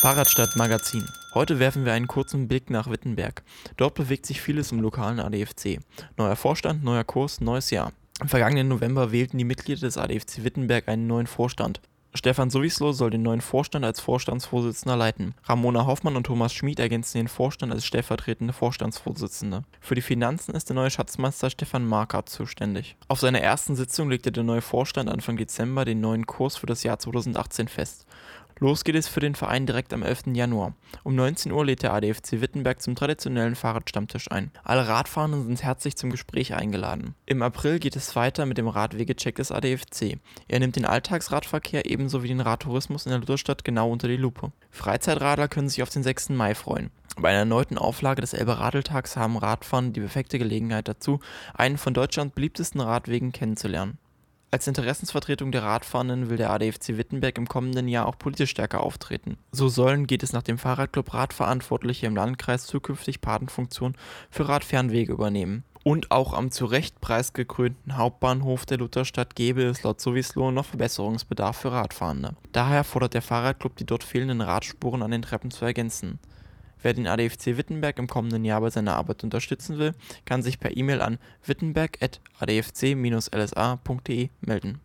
Fahrradstadt Magazin. Heute werfen wir einen kurzen Blick nach Wittenberg. Dort bewegt sich vieles im lokalen ADFC. Neuer Vorstand, neuer Kurs, neues Jahr. Im vergangenen November wählten die Mitglieder des ADFC Wittenberg einen neuen Vorstand. Stefan Sowislo soll den neuen Vorstand als Vorstandsvorsitzender leiten. Ramona Hoffmann und Thomas Schmid ergänzen den Vorstand als stellvertretende Vorstandsvorsitzende. Für die Finanzen ist der neue Schatzmeister Stefan Markert zuständig. Auf seiner ersten Sitzung legte der neue Vorstand Anfang Dezember den neuen Kurs für das Jahr 2018 fest. Los geht es für den Verein direkt am 11. Januar. Um 19 Uhr lädt der ADFC Wittenberg zum traditionellen Fahrradstammtisch ein. Alle Radfahrenden sind herzlich zum Gespräch eingeladen. Im April geht es weiter mit dem Radwegecheck des ADFC. Er nimmt den Alltagsradverkehr ebenso wie den Radtourismus in der Lutherstadt genau unter die Lupe. Freizeitradler können sich auf den 6. Mai freuen. Bei einer erneuten Auflage des Elbe Radeltags haben Radfahren die perfekte Gelegenheit dazu, einen von Deutschlands beliebtesten Radwegen kennenzulernen. Als Interessensvertretung der Radfahrenden will der ADFC Wittenberg im kommenden Jahr auch politisch stärker auftreten. So sollen, geht es nach dem Fahrradclub Radverantwortliche im Landkreis zukünftig Patenfunktion für Radfernwege übernehmen. Und auch am zu Recht preisgekrönten Hauptbahnhof der Lutherstadt gäbe es laut Sowislo noch Verbesserungsbedarf für Radfahrende. Daher fordert der Fahrradclub die dort fehlenden Radspuren an den Treppen zu ergänzen. Wer den ADFC Wittenberg im kommenden Jahr bei seiner Arbeit unterstützen will, kann sich per E-Mail an wittenberg.adfc-lsa.de melden